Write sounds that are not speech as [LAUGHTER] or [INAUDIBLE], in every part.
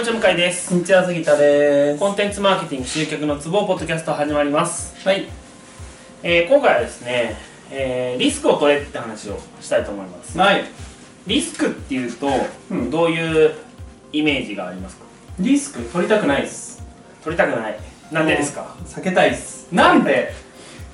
にちは向井です。こんにちは杉田です。コンテンツマーケティング集客のツボポッドキャスト始まります、はい。えー今回はですね、えーリスクを取れって話をしたいと思います。はい。リスクっていうと、うん。どういうイメージがありますか？リスク取りたくないっす。取りたくない。なんでですか？避けたいっす。なんで？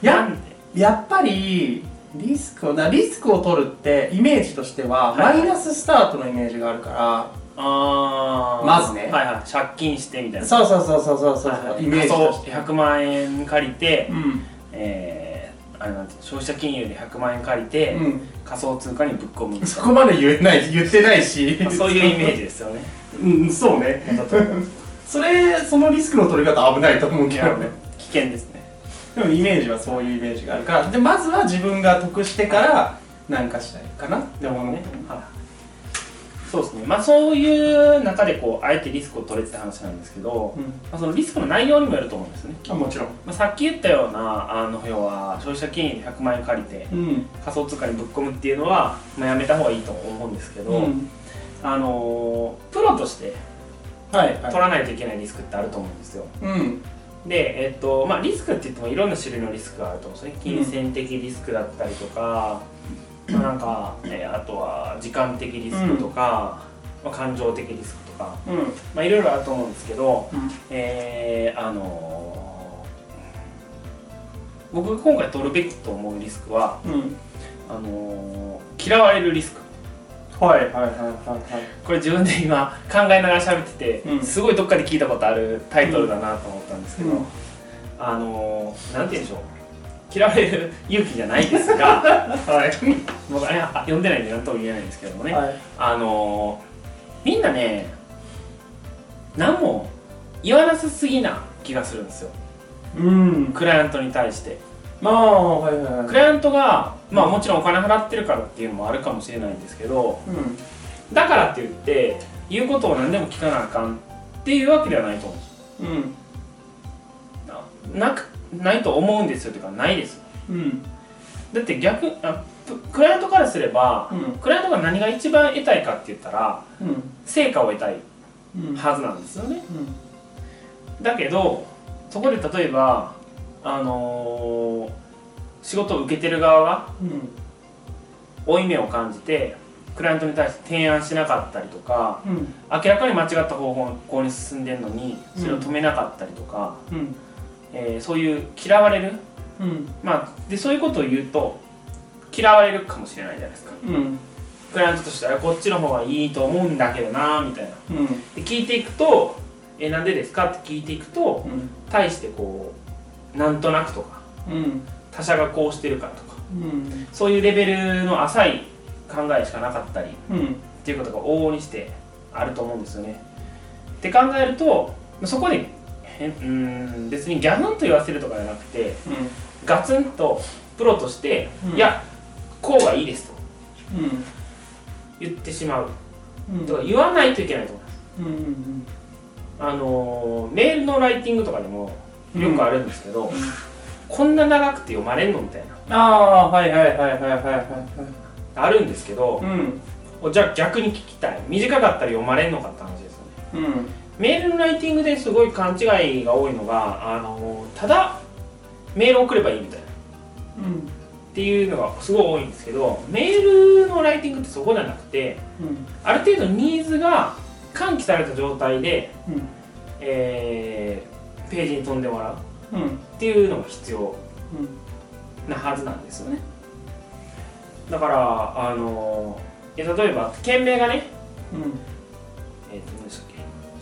やなんで？やっぱりリスクをなリスクを取るってイメージとしては、はいマイナススタートのイメージがあるかあー。まずね。はいはい。借金してみたいな。らそうそうそうそうそうそう、はいはい。イメージとして。仮想100万円借りて、うん。えーあれなんて消費者金融で100万円借りて、うん。仮想通貨にぶっ込むそこまで言えない言ってないし。なまあそういうイメージですよね。うんそうね。それそのリスクの取り方危ないと思うけどね。危険ですね。でもイメージはそういうイメージがあるから。でまずは自分が得してから何かしたいかなって思うね。はいそうですね。まあそういう中でこうあえてリスクを取れって話なんですけど、うん。まあ、そのリスクの内容にもよると思うんですね、あもちろん。まあ、さっき言ったようなあの要は消費者金融で100万円借りてうん。仮想通貨にぶっ込むっていうのは、まあ、やめた方がいいと思うんですけど、うん。あのープロとして取らないといけないリスクってあると思うんですよ。うん。で、えっとまあ、リスクって言ってもいろんな種類のリスクがあると思うんですね。金銭的リスクだったりとか、まあ、なんか、えーあとは時間的リスクとか、まあ、感情的リスクとか、うん。まあ、いろいろあると思うんですけど、うん。えーあのー僕が今回取るべきと思うリスクはうん。あのー嫌われるリスク。はいはいはいはいはい。これ自分で今考えながら喋ってて、うん。すごいどっかで聞いたことあるタイトルだなと思ったんですけど、うん。あのーなんて言うんでしょう嫌われる勇気じゃないですが [LAUGHS] はい。僕あれあ読んでないんで何とも言えないんですけどもね、はい。あのーみんなね何も言わなさすぎな気がするんですよ。うん。クライアントに対して。まあはいはいはい。クライアントがまあもちろんお金払ってるからっていうのもあるかもしれないんですけどうん。だからって言って言うことを何でも聞かなあかんっていうわけではないと思う。んですうん。なくないと思うんですよとかないです。うん。だって逆あプクライアントからすればうん。クライアントが何が一番得たいかって言ったらうん。成果を得たいうん。はずなんですよね。うん。だけどそこで例えばあのー仕事を受けてる側がうん。負い目を感じてクライアントに対して提案しなかったりとかうん。明らかに間違った方向に進んでるのにそれを止めなかったりとか、うんえーそういう嫌われる？うん。まあでそういうことを言うと嫌われるかもしれないじゃないですか。うん。クライアントとしてはこっちの方がいいと思うんだけどなみたいな。うん。で聞いていくと「えなんでですか?」って聞いていくとうん。対してこうなんとなくとかうん。他者がこうしてるからとかうん。そういうレベルの浅い考えしかなかったりうん。っていうことが往々にしてあると思うんですよね。って考えるとそこでうーん別にギャフンと言わせるとかじゃなくてガツンとプロとして「うん。いやこうがいいです」と。うん。言ってしまう。うん。とか言わないといけないと思います。あのーメールのライティングとかでもよくあるんですけど、ん。こんな長くて読まれんのみたいな。ああはいはいはいはいはいはい。はいあるんですけどう、ん。じゃあ逆に聞きたい。短かったら読まれんのかって話ですよね。うんメールのライティングですごい勘違いが多いのが、あのーただメール送ればいいみたいな。うんっていうのがすごい多いんですけどメールのライティングってそこじゃなくてうんある程度ニーズが喚起された状態で、うん。えーページに飛んでもらう。うん。っていうのが必要。なはずなんですよね。だからあの例えば件名がね、うん。えーと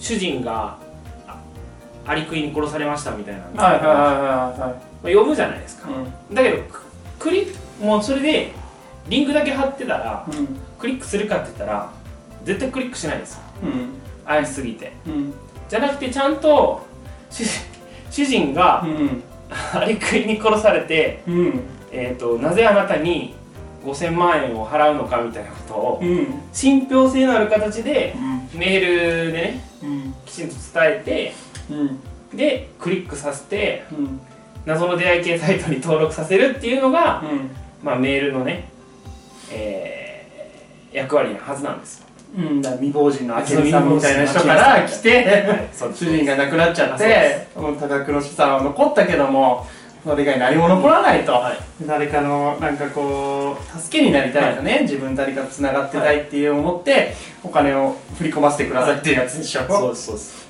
主人があアリクイに殺されましたみたいなのはいはいはいはいまあ読むじゃないですか、うん。だけどククリックもうそれでリンクだけ貼ってたらうん。クリックするかって言ったら絶対クリックしないですよ。うん。怪しすぎて。うん。じゃなくてちゃんと主主人がうん。アリクイに殺されて、うん。えー、となぜあなたに5000万円を払うのかみたいなことをうん。信憑性のある形でうん。メールでねうんきちんと伝えうん。てでクリックさせてうん。謎の出会い系サイトに登録させるっていうのが、うん。まあ、メールのね、えー役割なはずなんです。ようん、だ未亡人の明美さんみたいな人から来て主人が亡くなっちゃってもう多額の資産は残ったけどもそれ以外何も残らない。と、はい。誰かのなんかこう助けになりたいとね、自分誰かとつながってたいっていう思って、お金を振り込ませてくださいっていうやつでしょ、そうですそうです。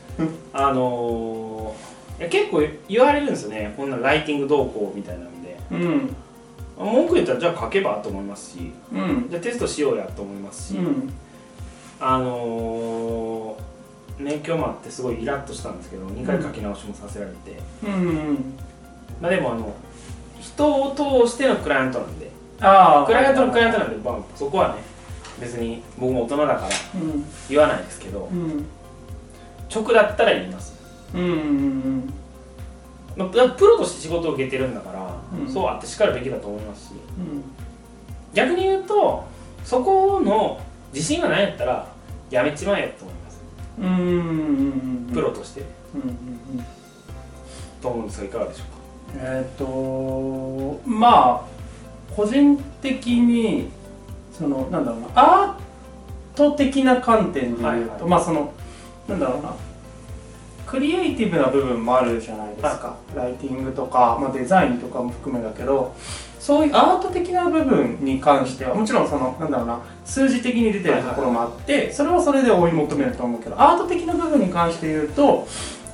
あのー、いや結構言われるんですよね。こんなライティング動向みたいなんで。うん。文句言ったらじゃあ書けばと思いますし。うん。じゃあテストしようやと思いますし、うん。あのー、ね今日もあってすごいイラッとしたんですけど2回書き直しもさせられて、うんまあでもあの人を通してのクライアントなんで。ああクライアントのクライアントなんで、まあ、そこはね別に僕も大人だからうん。言わないですけどうん。直だったら言います。うんうんまあププロとして仕事を受けてるんだから、うん。そうあってしかるべきだと思いますし。うん。逆に言うとそこの自信がないんやったらやめちまえよと思います。うんうんうんプロとして。うんうんうん。と思うんですがいかがでしょうか？えっ、とまあ個人的にそのなんだろうなアート的な観点で言うと、はいはい。まあそのなんだろうなクリエイティブな部分もあるじゃないですか、ライティングとか、まあ、デザインとかも含めだけどそういうアート的な部分に関してはもちろんそのなんだろうな数字的に出てるところもあってそれはそれで追い求めると思うけどアート的な部分に関して言うと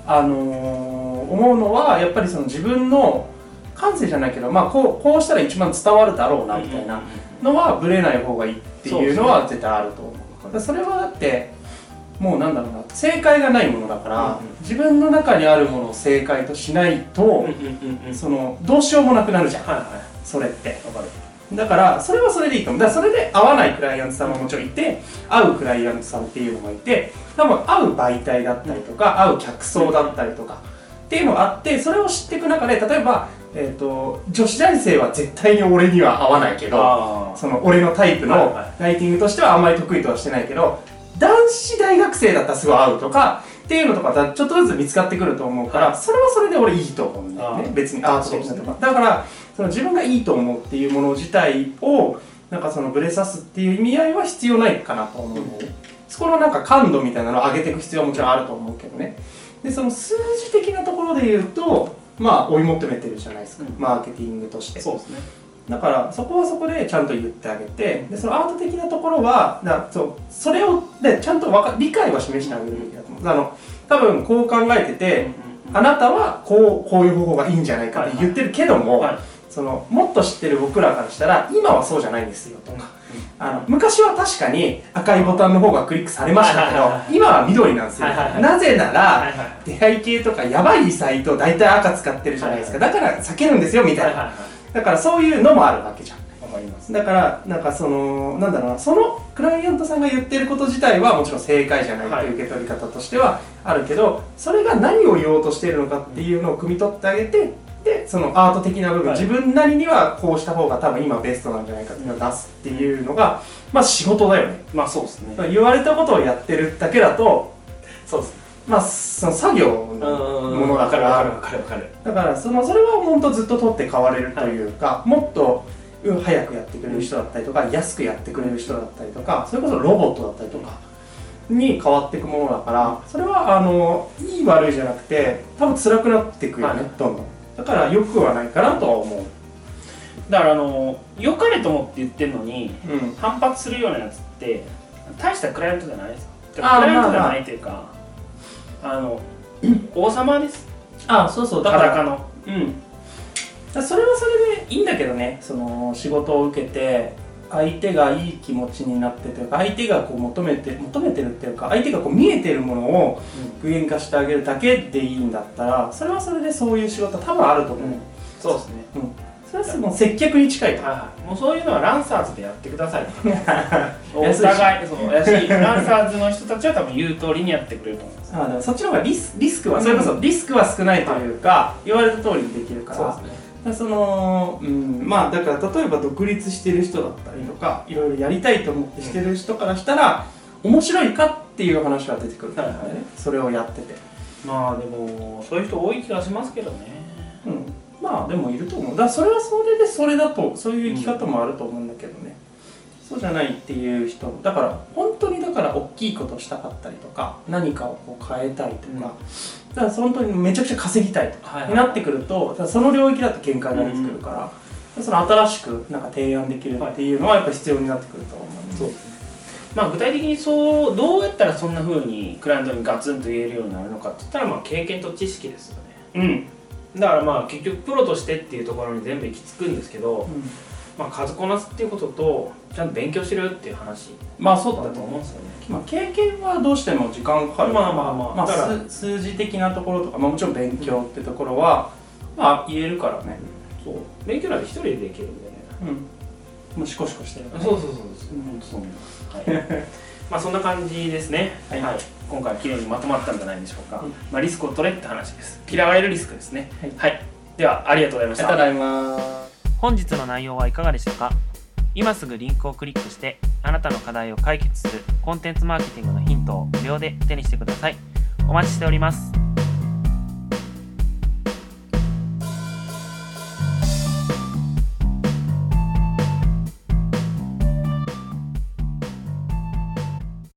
あのー思うのはやっぱりその自分の感性じゃないけど、まあ、こうこうしたら一番伝わるだろうなみたいな。のはぶれない方がいいっていうのは絶対あると思う。それはだってもうなんだろうな。正解がないものだから、自分の中にあるものを正解としないと、そのどうしようもなくなるじゃん。はいはそれって。いわかる。だからそれはそれでいいと思う。だからそれで合わないクライアントさんももちろんいて合うクライアントさんっていうのもいて多分合う媒体だったりとか合う客層だったりとかっていうのがあってそれを知っていく中で例えば、えー、と女子大生は絶対に俺には合わないけどあその俺のタイプのはいはい。ライティングとしてはあんまり得意とはしてないけど男子大学生だったらすごい合うとかっていうのとかだちょっとずつ見つかってくると思うから、はい。それはそれで俺いいと思うんだよね。別にアート的なとそうか、だからその自分がいいと思うっていうもの自体をなんかそのブレさすっていう意味合いは必要ないかなと思う、そこのなんか感度みたいなのを上げていく必要はもちろんあると思うけどねでその数字的なところで言うとまあ追い求めてるじゃないですか、うん。マーケティングとして。そうですね。だからそこはそこでちゃんと言ってあげてでそのアート的なところはだそうそれをでちゃんとわか理解は示してあげるべきだと思う。あの多分こう考えててあなたはこうこういう方法がいいんじゃないかって言ってるけども、はい。そのもっと知ってる僕らからしたら今はそうじゃないんですよとかあの昔は確かに赤いボタンの方がクリックされましたけど今は緑なんですよ。なぜなら出会い系とかやばいサイト大体赤使ってるじゃないですか。だから避けるんですよみたいな。だからそういうのもあるわけじゃん。だからなんかそのなんだろうなそのクライアントさんが言ってること自体はもちろん正解じゃないはいう受け取り方としてはあるけど、それが何を言おうとしているのかっていうのを汲み取ってあげてでそのアート的な部分、はい。自分なりにはこうした方が多分今ベストなんじゃないかっていうのを出すっていうのがまあ仕事だよね。まあそうですね。言われたことをやってるだけだとそうですね。まあその作業のものだから。るわかるわかる。だからそのそれは本当ずっと取って変われるというか、もっとうん早くやってくれる人だったりとか、安くやってくれる人だったりとかそれこそロボットだったりとかに変わっていくものだからそれはあのいい悪いじゃなくて多分辛くなっていくよね、はい。どんどんだからよくはないかなとは思う。だからあの良かれと思って言ってるのにうん。反発するようなやつって大したクライアントじゃないですクあーライアントじゃないというかあの [CLEARS THROAT] 王様です。あそうそう。だから裸の。うん。だからそれはそれでいいんだけどね。その仕事を受けて相手がいい気持ちになってというか相手がこう求めて求めてるっていうか相手がこう見えてるものを具現化してあげるだけでいいんだったらそれはそれでそういう仕事多分あると思う、そうですね。それはもう接客に近いと。もうそういうのはランサーズでやってください [LAUGHS] お互いそうやしランサーズの人たちは多分言う通りにやってくれると思いますあそっちの方がリスリスクは、うんそれこそリスクは少ないというか、言われた通りにできるから。そうですねそのうんまあだから例えば独立してる人だったりとかいろいろやりたいと思ってしてる人からしたら面白いかっていう話は出てくるね、はいはい。それをやってて、まあでもそういう人多い気がしますけどね。うん、まあでもいると思う。だからそれはそれでそれだとそういう生き方もあると思うんだけどね、そうじゃないっていう人。だから本当にだから大きいことしたかったりとか何かをこう変えたいとか、うん。だから本当にめちゃくちゃ稼ぎたいとかになってくるとその領域だと限界が出てくるから、その新しくなんか提案できるっていうのはやっぱ必要になってくると思うんで。そうまあ具体的にそうどうやったらそんな風にクライアントにガツンと言えるようになるのかって言ったらまあ経験と知識ですよね。うん、だからまあ結局プロとしてっていうところに全部行き着くんですけど、まあ、数こなすっていうこととちゃんと勉強しろよっていう話。まあそうだだと思うんですよね。まあ、経験はどうしても時間かかる。まあまあまあまあ、数数字的なところとか、まあ、もちろん勉強ってところは、まあ言えるからね。そう。勉強なんて一人でできるんでね。うん。もうシコシコしてるね。そうそうそうそう。う思います、はい、まあそんな感じですね。はい。今回は綺麗にまとまったんじゃないでしょうか、うん。まあ、リスクを取れって話です。嫌われるリスクですね。はい。ではありがとうございました。ありがとうございます本日の内容はいかがでしたか？今すぐリンクをクリックしてあなたの課題を解決するコンテンツマーケティングのヒントを無料で手にしてください。お待ちしております。